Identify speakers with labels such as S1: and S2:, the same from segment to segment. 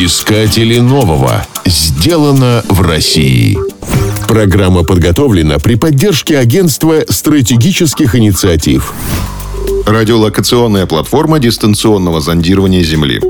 S1: Искатели нового. Сделано в России. Программа подготовлена при поддержке Агентства стратегических инициатив.
S2: Радиолокационная платформа дистанционного зондирования Земли.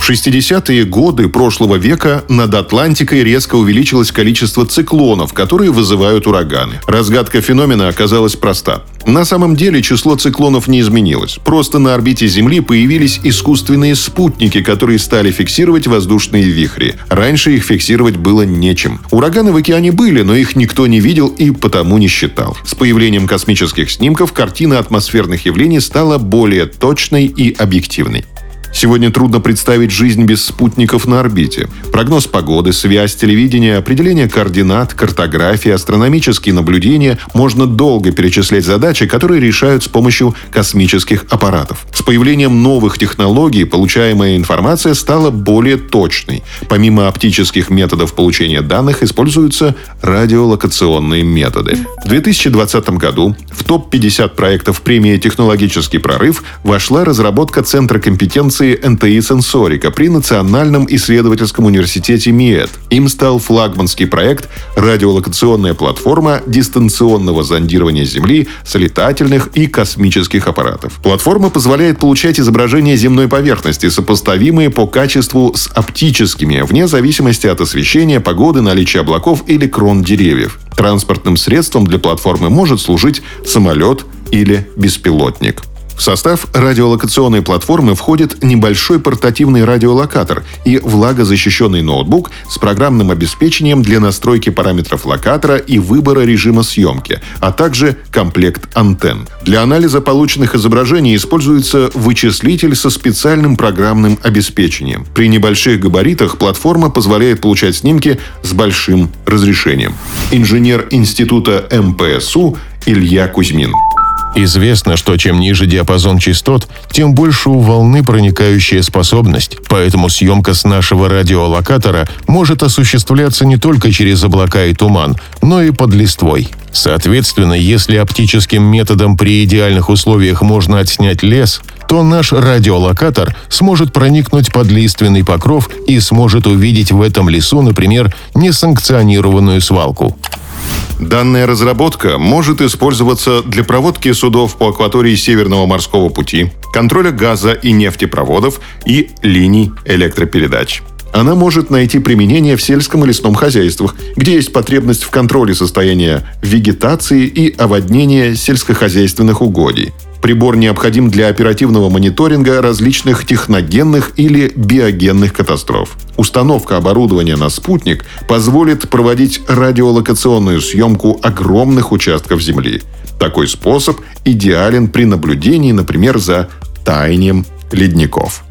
S2: В 60-е годы прошлого века над Атлантикой резко увеличилось количество циклонов, которые вызывают ураганы. Разгадка феномена оказалась проста. На самом деле число циклонов не изменилось. Просто на орбите Земли появились искусственные спутники, которые стали фиксировать воздушные вихри. Раньше их фиксировать было нечем. Ураганы в океане были, но их никто не видел и потому не считал. С появлением космических снимков картина атмосферных явлений стала более точной и объективной. Сегодня трудно представить жизнь без спутников на орбите. Прогноз погоды, связь, телевидение, определение координат, картография, астрономические наблюдения – можно долго перечислять задачи, которые решают с помощью космических аппаратов. С появлением новых технологий получаемая информация стала более точной. Помимо оптических методов получения данных используются радиолокационные методы. В 2020 году в топ-50 проектов премии «Технологический прорыв» вошла разработка Центра компетенции Ассоциации НТИ «Сенсорика» при Национальном исследовательском университете МИЭД. Им стал флагманский проект «Радиолокационная платформа дистанционного зондирования Земли с летательных и космических аппаратов». Платформа позволяет получать изображения земной поверхности, сопоставимые по качеству с оптическими, вне зависимости от освещения, погоды, наличия облаков или крон деревьев. Транспортным средством для платформы может служить самолет или беспилотник. В состав радиолокационной платформы входит небольшой портативный радиолокатор и влагозащищенный ноутбук с программным обеспечением для настройки параметров локатора и выбора режима съемки, а также комплект антенн. Для анализа полученных изображений используется вычислитель со специальным программным обеспечением. При небольших габаритах платформа позволяет получать снимки с большим разрешением. Инженер Института МПСУ Илья Кузьмин.
S1: Известно, что чем ниже диапазон частот, тем больше у волны проникающая способность, поэтому съемка с нашего радиолокатора может осуществляться не только через облака и туман, но и под листвой. Соответственно, если оптическим методом при идеальных условиях можно отснять лес, то наш радиолокатор сможет проникнуть под лиственный покров и сможет увидеть в этом лесу, например, несанкционированную свалку.
S2: Данная разработка может использоваться для проводки судов по акватории Северного морского пути, контроля газа и нефтепроводов и линий электропередач. Она может найти применение в сельском и лесном хозяйствах, где есть потребность в контроле состояния вегетации и оводнения сельскохозяйственных угодий, Прибор необходим для оперативного мониторинга различных техногенных или биогенных катастроф. Установка оборудования на спутник позволит проводить радиолокационную съемку огромных участков Земли. Такой способ идеален при наблюдении, например, за таянием ледников.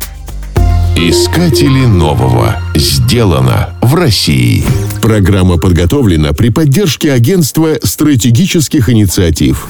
S1: Искатели нового. Сделано в России. Программа подготовлена при поддержке Агентства стратегических инициатив.